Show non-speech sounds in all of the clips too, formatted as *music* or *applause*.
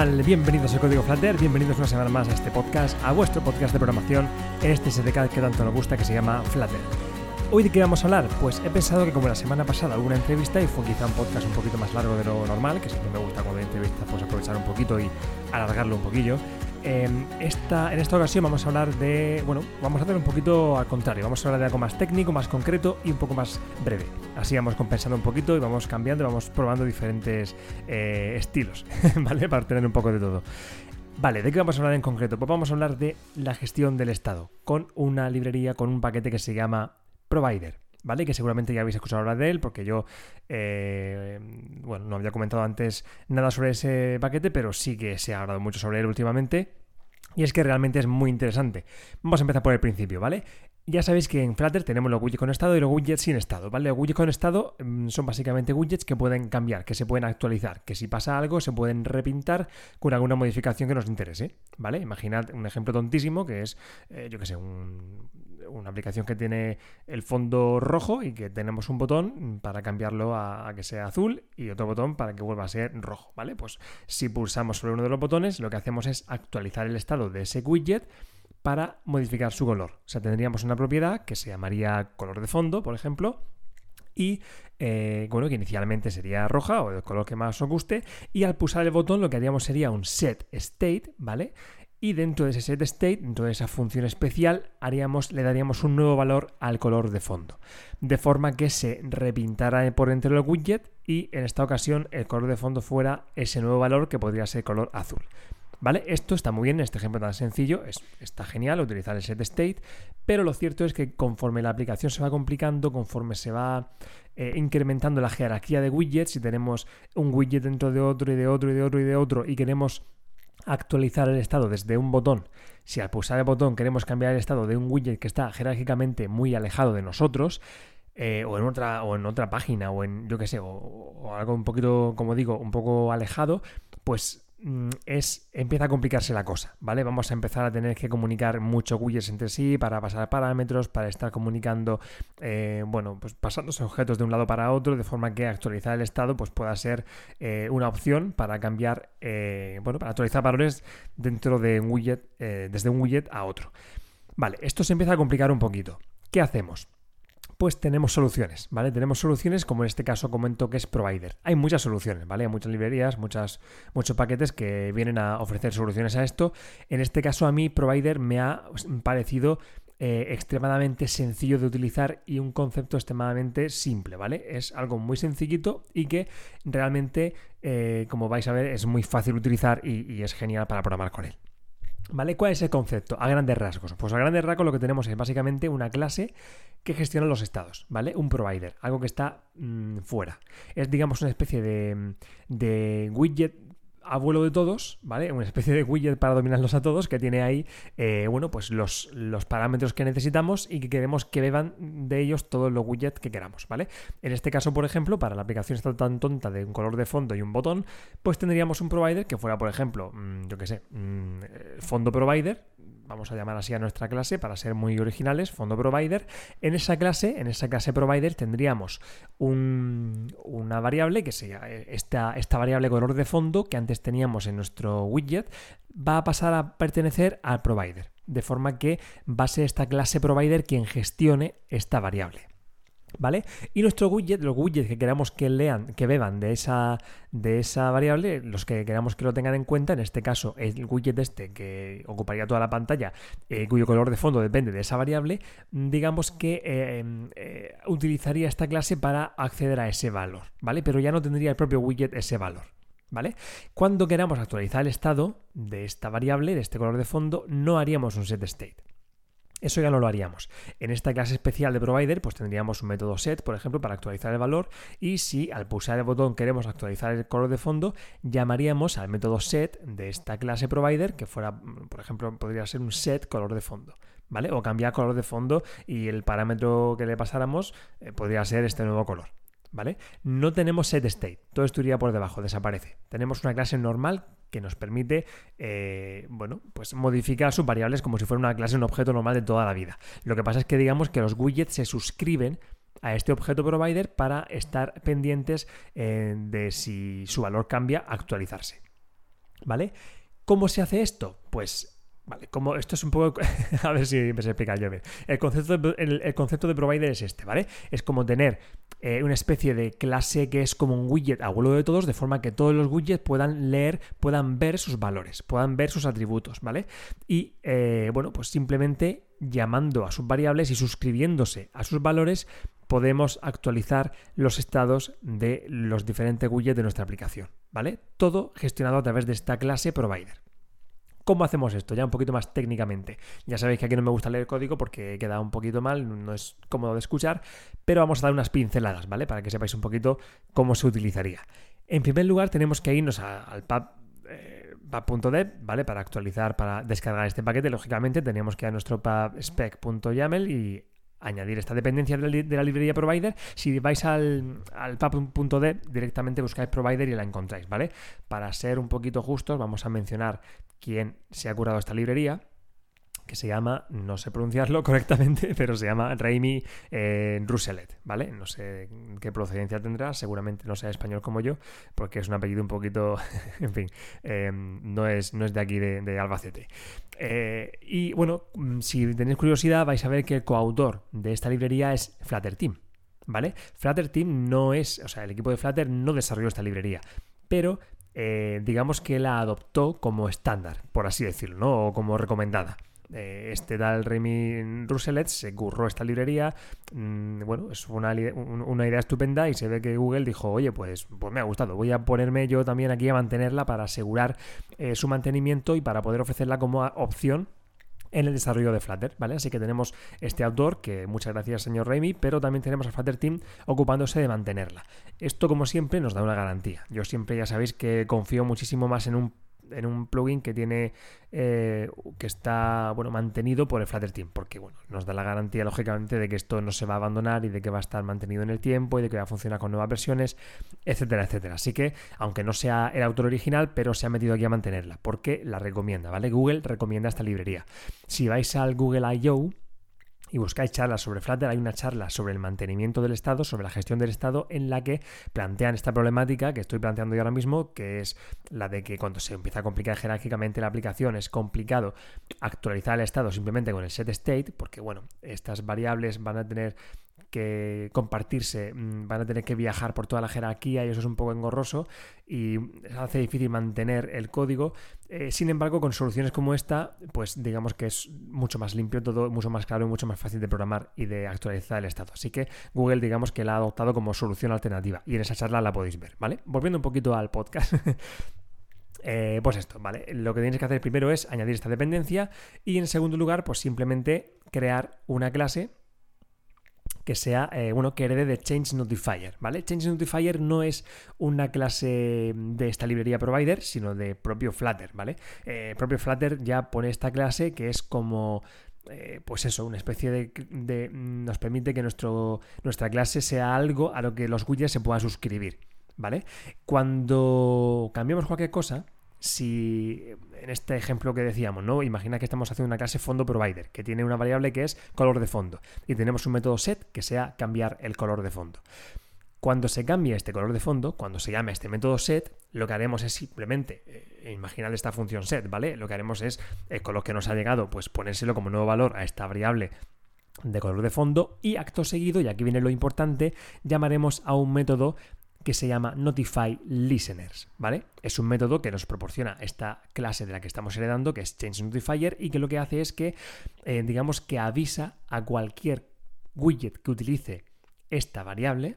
Bienvenidos a Código Flutter, bienvenidos una semana más a este podcast, a vuestro podcast de programación en este SDK que tanto nos gusta que se llama Flutter. Hoy de qué vamos a hablar? Pues he pensado que como la semana pasada hubo una entrevista y fue quizá un podcast un poquito más largo de lo normal, que siempre me gusta cuando hay entrevistas pues aprovechar un poquito y alargarlo un poquillo. En esta, en esta ocasión vamos a hablar de, bueno, vamos a hacer un poquito al contrario, vamos a hablar de algo más técnico, más concreto y un poco más breve. Así vamos compensando un poquito y vamos cambiando vamos probando diferentes eh, estilos, *laughs* ¿vale? Para tener un poco de todo. Vale, ¿de qué vamos a hablar en concreto? Pues vamos a hablar de la gestión del estado con una librería, con un paquete que se llama Provider. ¿Vale? Que seguramente ya habéis escuchado hablar de él, porque yo, eh, bueno, no había comentado antes nada sobre ese paquete, pero sí que se ha hablado mucho sobre él últimamente. Y es que realmente es muy interesante. Vamos a empezar por el principio, ¿vale? Ya sabéis que en Flutter tenemos los widgets con estado y los widgets sin estado, ¿vale? Los widgets con estado mm, son básicamente widgets que pueden cambiar, que se pueden actualizar, que si pasa algo se pueden repintar con alguna modificación que nos interese, ¿vale? Imaginad un ejemplo tontísimo que es, eh, yo qué sé, una aplicación que tiene el fondo rojo y que tenemos un botón para cambiarlo a, que sea azul y otro botón para que vuelva a ser rojo, ¿vale? Pues si pulsamos sobre uno de los botones, lo que hacemos es actualizar el estado de ese widget para modificar su color. O sea, tendríamos una propiedad que se llamaría color de fondo, por ejemplo, y eh, bueno, que inicialmente sería roja o el color que más os guste, y al pulsar el botón lo que haríamos sería un set state, ¿vale? Y dentro de ese set state, dentro de esa función especial, haríamos, le daríamos un nuevo valor al color de fondo, de forma que se repintara por dentro del widget y en esta ocasión el color de fondo fuera ese nuevo valor que podría ser color azul. ¿Vale? Esto está muy bien en este ejemplo tan sencillo, es, está genial utilizar el set state, pero lo cierto es que conforme la aplicación se va complicando, conforme se va eh, incrementando la jerarquía de widgets, si tenemos un widget dentro de otro y de otro y de otro y de otro y queremos actualizar el estado desde un botón, si al pulsar el botón queremos cambiar el estado de un widget que está jerárquicamente muy alejado de nosotros, eh, o en otra o en otra página o en yo qué sé o, algo un poquito como digo un poco alejado pues es empieza a complicarse la cosa, ¿vale? Vamos a empezar a tener que comunicar muchos widgets entre sí para pasar parámetros, para estar comunicando, eh, bueno, pues pasándose objetos de un lado para otro, de forma que actualizar el estado pues pueda ser eh, una opción para cambiar, eh, bueno, para actualizar valores dentro de un widget, desde un widget a otro. Vale, esto se empieza a complicar un poquito. ¿Qué hacemos? Pues tenemos soluciones, ¿vale? Tenemos soluciones como en este caso comento que es Provider. Hay muchas soluciones, ¿vale? Hay muchas librerías, muchas, muchos paquetes que vienen a ofrecer soluciones a esto. En este caso a mí Provider me ha parecido eh, extremadamente sencillo de utilizar y un concepto extremadamente simple, ¿vale? Es algo muy sencillito y que realmente, eh, como vais a ver, es muy fácil utilizar y, y es genial para programar con él. ¿Vale? ¿Cuál es el concepto? A grandes rasgos. Pues a grandes rasgos lo que tenemos es básicamente una clase que gestiona los estados, ¿vale? Un provider, algo que está mmm, fuera. Es, digamos, una especie de, de widget abuelo de todos, ¿vale? Una especie de widget para dominarlos a todos que tiene ahí, eh, bueno, pues los, los, parámetros que necesitamos y que queremos que beban de ellos todos los widgets que queramos, ¿vale? En este caso, por ejemplo, para la aplicación esta tan tonta de un color de fondo y un botón, pues tendríamos un provider que fuera, por ejemplo, mmm, yo qué sé, mmm, fondo provider, vamos a llamar así a nuestra clase para ser muy originales, fondo provider. En esa clase, en esa clase provider tendríamos un, una variable que sea esta, esta variable color de fondo que antes teníamos en nuestro widget va a pasar a pertenecer al provider, de forma que va a ser esta clase provider quien gestione esta variable. ¿Vale? Y nuestro widget, los widgets que queramos que lean, que beban de esa, de esa variable, los que queramos que lo tengan en cuenta, en este caso el widget este que ocuparía toda la pantalla, eh, cuyo color de fondo depende de esa variable, digamos que eh, eh, utilizaría esta clase para acceder a ese valor, ¿vale? Pero ya no tendría el propio widget ese valor. ¿Vale? Cuando queramos actualizar el estado de esta variable, de este color de fondo, no haríamos un set state. Eso ya no lo haríamos. En esta clase especial de provider, pues tendríamos un método set, por ejemplo, para actualizar el valor. Y si al pulsar el botón queremos actualizar el color de fondo, llamaríamos al método set de esta clase provider, que fuera, por ejemplo, podría ser un set color de fondo. ¿Vale? O cambiar color de fondo y el parámetro que le pasáramos eh, podría ser este nuevo color. ¿Vale? No tenemos set state, todo esto iría por debajo, desaparece. Tenemos una clase normal que nos permite, eh, bueno, pues modificar sus variables como si fuera una clase, un objeto normal de toda la vida. Lo que pasa es que digamos que los widgets se suscriben a este objeto provider para estar pendientes eh, de si su valor cambia, actualizarse. ¿Vale? ¿Cómo se hace esto? Pues Vale, como esto es un poco. *laughs* a ver si me se explica yo bien. El concepto, de, el, concepto de provider es este, ¿vale? Es como tener eh, una especie de clase que es como un widget abuelo de todos, de forma que todos los widgets puedan leer, puedan ver sus valores, puedan ver sus atributos, ¿vale? Y eh, bueno, pues simplemente llamando a sus variables y suscribiéndose a sus valores, podemos actualizar los estados de los diferentes widgets de nuestra aplicación, ¿vale? Todo gestionado a través de esta clase provider. ¿Cómo hacemos esto? Ya un poquito más técnicamente. Ya sabéis que aquí no me gusta leer código porque queda un poquito mal, no es cómodo de escuchar, pero vamos a dar unas pinceladas, ¿vale? Para que sepáis un poquito cómo se utilizaría. En primer lugar, tenemos que irnos al pub eh, pub.dev, ¿vale? Para actualizar, para descargar este paquete, lógicamente tenemos que ir a nuestro pubspec.yaml y añadir esta dependencia de la librería provider. Si vais al, al directamente buscáis provider y la encontráis, ¿vale? Para ser un poquito justos, vamos a mencionar quién se ha curado esta librería que se llama, no sé pronunciarlo *laughs* correctamente, pero se llama Raimi eh, ¿vale? No sé qué procedencia tendrá, seguramente no sea español como yo, porque es un apellido un poquito, *laughs* en fin, em, no, es, no es de aquí de, Albacete. Eh, y bueno, mm, si tenéis curiosidad, vais a ver que el coautor de esta librería es Flutter Team, ¿vale? Flutter Team no es, o sea, el equipo de Flutter no desarrolló esta librería, pero eh, digamos que la adoptó como estándar, por así decirlo. O como recomendada. Eh, este tal Remy Rousselet se curró esta librería. Mm, bueno, es una, idea estupenda y se ve que Google dijo, oye, pues, pues me ha gustado, voy a ponerme yo también aquí a mantenerla para asegurar eh, su mantenimiento y para poder ofrecerla como opción en el desarrollo de Flutter, ¿vale? Así que tenemos este autor, que muchas gracias señor Raimi, pero también tenemos a Flutter Team ocupándose de mantenerla. Esto, como siempre, nos da una garantía. Yo siempre ya sabéis que confío muchísimo más en un en un plugin que tiene eh, que está bueno mantenido por el Flutter Team, porque bueno, nos da la garantía lógicamente de que esto no se va a abandonar y de que va a estar mantenido en el tiempo y de que va a funcionar con nuevas versiones, etcétera, etcétera. Así que, aunque no sea el autor original, pero se ha metido aquí a mantenerla, porque la recomienda, ¿vale? Google recomienda esta librería. Si vais al Google I.O., y buscáis charlas sobre Flutter, hay una charla sobre el mantenimiento del estado, sobre la gestión del estado, en la que plantean esta problemática que estoy planteando yo ahora mismo, que es la de que cuando se empieza a complicar jerárquicamente la aplicación es complicado actualizar el estado simplemente con el set state, porque bueno, estas variables van a tener que compartirse, mm, van a tener que viajar por toda la jerarquía y eso es un poco engorroso y hace difícil mantener el código. Eh, sin embargo, con soluciones como esta, pues digamos que es mucho más limpio todo, mucho más claro y mucho más fácil de programar y de actualizar el estado. Así que Google, digamos que la ha adoptado como solución alternativa y en esa charla la podéis ver, ¿vale? Volviendo un poquito al podcast. *laughs* Eh, pues esto, ¿vale? Lo que tienes que hacer primero es añadir esta dependencia y en segundo lugar, pues simplemente crear una clase que sea, eh, uno que herede de Change Notifier, ¿vale? Change Notifier no es una clase de esta librería provider, sino de propio Flutter, ¿vale? Eh, propio Flutter ya pone esta clase que es como eh, pues eso, una especie de, nos permite que nuestro, nuestra clase sea algo a lo que los widgets se puedan suscribir, ¿vale? Cuando cambiamos cualquier cosa, si en este ejemplo que decíamos, ¿no? Imagina que estamos haciendo una clase fondo provider, que tiene una variable que es color de fondo, y tenemos un método set que sea cambiar el color de fondo. Cuando se cambie este color de fondo, cuando se llame este método set, lo que haremos es simplemente, eh, imaginar esta función set, ¿vale? Lo que haremos es, con lo que nos ha llegado, pues ponérselo como nuevo valor a esta variable de color de fondo y acto seguido, y aquí viene lo importante, llamaremos a un método que se llama Notify Listeners, ¿vale? Es un método que nos proporciona esta clase de la que estamos heredando, que es Change Notifier, y que lo que hace es que, eh, digamos, que avisa a cualquier widget que utilice esta variable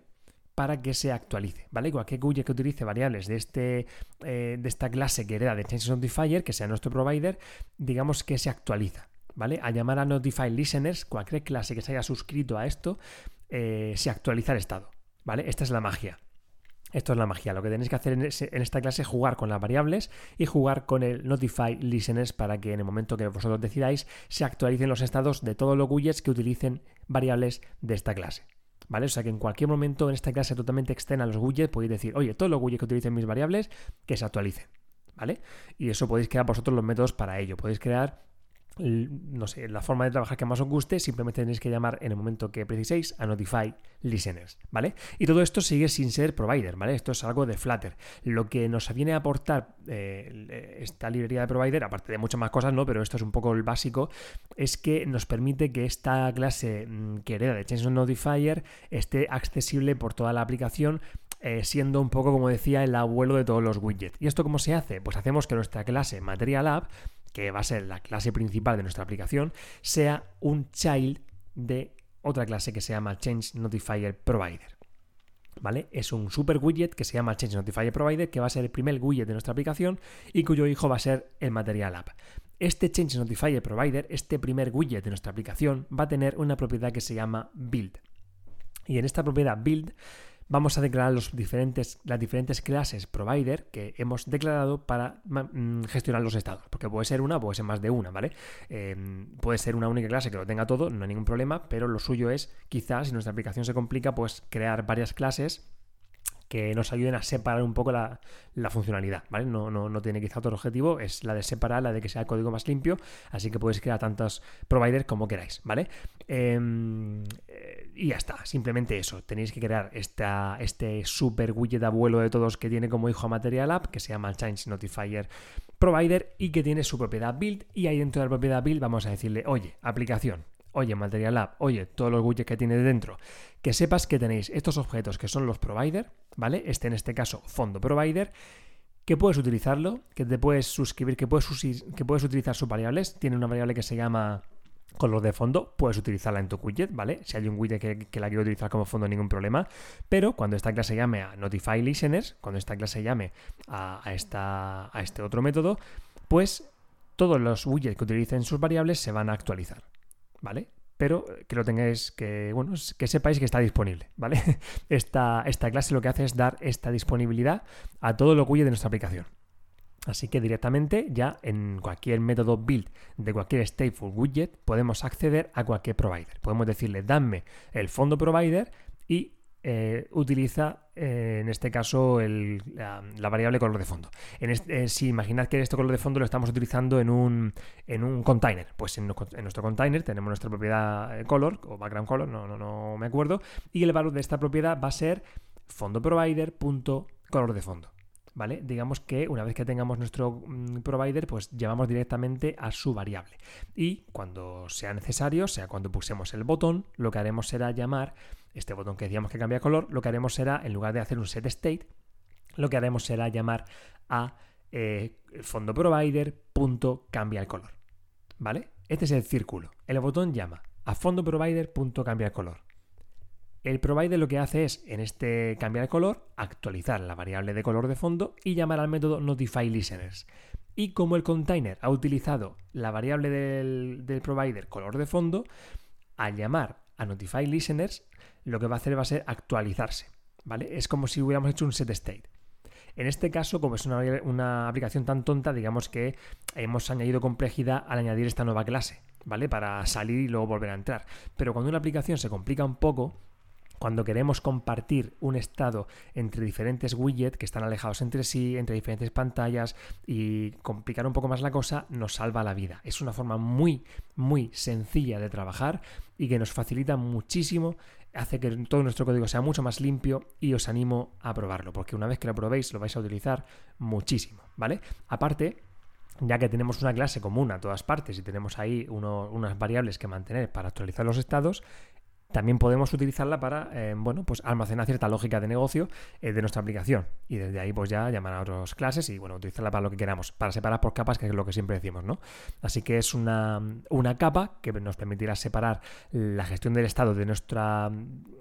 para que se actualice, ¿vale? Cualquier widget que utilice variables de, este, eh, de esta clase que hereda de Change Notifier, que sea nuestro provider, digamos que se actualiza, ¿vale? A llamar a Notify Listeners, cualquier clase que se haya suscrito a esto, eh, se actualiza el estado, ¿vale? Esta es la magia. Esto es la magia. Lo que tenéis que hacer en, esta clase es jugar con las variables y jugar con el Notify Listeners para que en el momento que vosotros decidáis se actualicen los estados de todos los widgets que utilicen variables de esta clase. ¿Vale? O sea que en cualquier momento en esta clase totalmente externa a los widgets podéis decir, oye, todos los widgets que utilicen mis variables, que se actualicen. ¿Vale? Y eso podéis crear vosotros los métodos para ello. Podéis crear no sé, la forma de trabajar que más os guste, simplemente tenéis que llamar en el momento que preciséis a Notify Listeners, ¿vale? Y todo esto sigue sin ser provider, ¿vale? Esto es algo de Flutter. Lo que nos viene a aportar eh, esta librería de provider, aparte de muchas más cosas, ¿no? Pero esto es un poco el básico, es que nos permite que esta clase mm, que de Change Notifier esté accesible por toda la aplicación eh, siendo un poco, como decía, el abuelo de todos los widgets. ¿Y esto cómo se hace? Pues hacemos que nuestra clase Material App que va a ser la clase principal de nuestra aplicación, sea un child de otra clase que se llama Change Notifier Provider. ¿Vale? Es un super widget que se llama Change Notifier Provider, que va a ser el primer widget de nuestra aplicación y cuyo hijo va a ser el Material App. Este Change Notifier Provider, este primer widget de nuestra aplicación, va a tener una propiedad que se llama Build. Y en esta propiedad Build vamos a declarar los diferentes, las diferentes clases provider que hemos declarado para mm, gestionar los estados. Porque puede ser una, puede ser más de una, ¿vale? Em, puede ser una única clase que lo tenga todo, no hay ningún problema, pero lo suyo es, quizás, si nuestra aplicación se complica, pues crear varias clases que nos ayuden a separar un poco la, funcionalidad, ¿vale? No, no, tiene quizá otro objetivo, es la de separar, la de que sea el código más limpio, así que podéis crear tantos providers como queráis, ¿vale? Em, y ya está, simplemente eso, tenéis que crear esta, este super widget abuelo de todos que tiene como hijo Material App, que se llama Change Notifier Provider y que tiene su propiedad build, y ahí dentro de la propiedad build vamos a decirle, oye, aplicación, oye, Material App, oye, todos los widgets que tiene dentro, que sepas que tenéis estos objetos que son los provider, ¿vale? Este en este caso, fondo provider, que puedes utilizarlo, que te puedes suscribir, que puedes, que puedes utilizar sus variables. Tiene una variable que se llama color de fondo, puedes utilizarla en tu widget, ¿vale? Si hay un widget que, la quiero utilizar como fondo, ningún problema. Pero cuando esta clase llame a Notify Listeners, cuando esta clase llame a, esta, a este otro método, pues todos los widgets que utilicen sus variables se van a actualizar. ¿Vale? Pero que lo tengáis, que, bueno, que sepáis que está disponible, ¿vale? *laughs* Esta, esta clase lo que hace es dar esta disponibilidad a todo lo cuyo de nuestra aplicación. Así que directamente ya en cualquier método build de cualquier stateful widget podemos acceder a cualquier provider. Podemos decirle, dame el fondo provider y eh, utiliza eh, en este caso la, variable color de fondo. Eh, si imaginad que este color de fondo lo estamos utilizando en un, en un container, pues en, nuestro container tenemos nuestra propiedad color o background color, no, no, no me acuerdo, y el valor de esta propiedad va a ser fondo provider.color de fondo. ¿Vale? Digamos que una vez que tengamos nuestro mm, provider, pues llevamos directamente a su variable. Y cuando sea necesario, sea cuando pusemos el botón, lo que haremos será llamar este botón que decíamos que cambia color, lo que haremos será, en lugar de hacer un set state, lo que haremos será llamar a eh, fondo provider cambia el color. ¿Vale? Este es el círculo. El botón llama a fondo provider cambia el color. El provider lo que hace es, en este cambiar el color, actualizar la variable de color de fondo y llamar al método notify listeners. Y como el container ha utilizado la variable del, provider color de fondo, al llamar a notify listeners, lo que va a hacer va a ser actualizarse. ¿Vale? Es como si hubiéramos hecho un set state. En este caso, como es una, una, aplicación tan tonta, digamos que hemos añadido complejidad al añadir esta nueva clase, ¿vale? Para salir y luego volver a entrar. Pero cuando una aplicación se complica un poco, cuando queremos compartir un estado entre diferentes widgets que están alejados entre sí, entre diferentes pantallas y complicar un poco más la cosa, nos salva la vida. Es una forma muy, muy sencilla de trabajar y que nos facilita muchísimo hace que todo nuestro código sea mucho más limpio y os animo a probarlo, porque una vez que lo probéis lo vais a utilizar muchísimo, ¿vale? Aparte, ya que tenemos una clase común a todas partes y tenemos ahí unas variables que mantener para actualizar los estados, también podemos utilizarla para, eh, bueno, pues almacenar cierta lógica de negocio eh, de nuestra aplicación. Y desde ahí, pues ya llamar a otras clases y, bueno, utilizarla para lo que queramos, para separar por capas, que es lo que siempre decimos, ¿no? Así que es una, una capa que nos permitirá separar la gestión del estado de nuestra,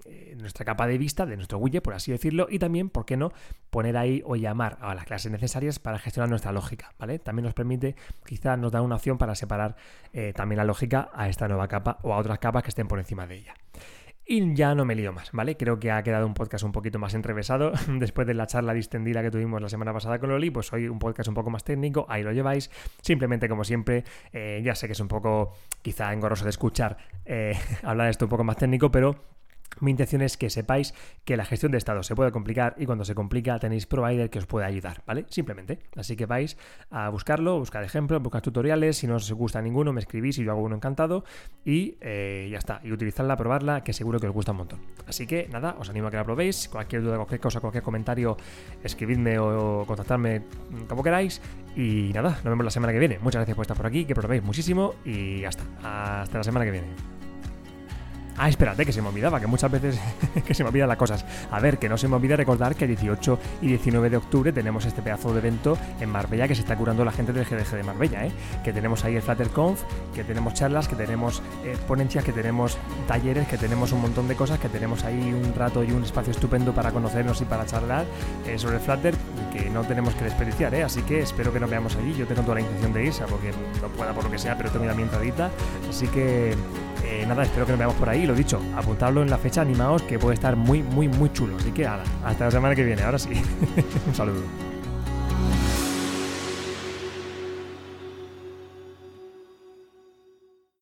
eh, nuestra capa de vista, de nuestro widget, por así decirlo, y también, ¿por qué no?, poner ahí o llamar a las clases necesarias para gestionar nuestra lógica, ¿vale? También nos permite, quizá nos da una opción para separar también la lógica a esta nueva capa o a otras capas que estén por encima de ella. Y ya no me lío más, ¿vale? Creo que ha quedado un podcast un poquito más enrevesado *laughs* después de la charla distendida que tuvimos la semana pasada con Loli, pues hoy un podcast un poco más técnico, ahí lo lleváis. Simplemente, como siempre, eh, ya sé que es un poco quizá engorroso de escuchar eh, *laughs* hablar de esto un poco más técnico, pero mi intención es que sepáis que la gestión de estado se puede complicar y cuando se complica tenéis provider que os puede ayudar, ¿vale? Simplemente. Así que vais a buscarlo, buscar ejemplos, buscar tutoriales. Si no os gusta ninguno, me escribís y yo hago uno encantado. Y eh, ya está. Y utilizarla, probarla, que seguro que os gusta un montón. Así que nada, os animo a que la probéis. Cualquier duda, cualquier cosa, cualquier comentario, escribidme o contactadme como queráis. Y nada, nos vemos la semana que viene. Muchas gracias por estar por aquí, que probéis muchísimo y ya está. Hasta la semana que viene. Ah, espérate, que se me olvidaba, que muchas veces *laughs* que se me olvidan las cosas. A ver, que no se me olvide recordar que el 18 y 19 de octubre tenemos este pedazo de evento en Marbella que se está curando la gente del GDG de Marbella, ¿eh? Que tenemos ahí el FlutterConf, que tenemos charlas, que tenemos eh, ponencias, que tenemos talleres, que tenemos un montón de cosas, que tenemos ahí un rato y un espacio estupendo para conocernos y para charlar eh, sobre el Flutter que no tenemos que desperdiciar, ¿eh? Así que espero que nos veamos allí. Yo tengo toda la intención de irse, porque no pueda por lo que sea, pero tengo ya mi entradita. Así que eh, nada, espero que nos veamos por ahí. Lo dicho, apuntadlo en la fecha, animaos, que puede estar muy, muy, muy chulo. Así que nada, hasta la semana que viene. Ahora sí, *laughs* un saludo.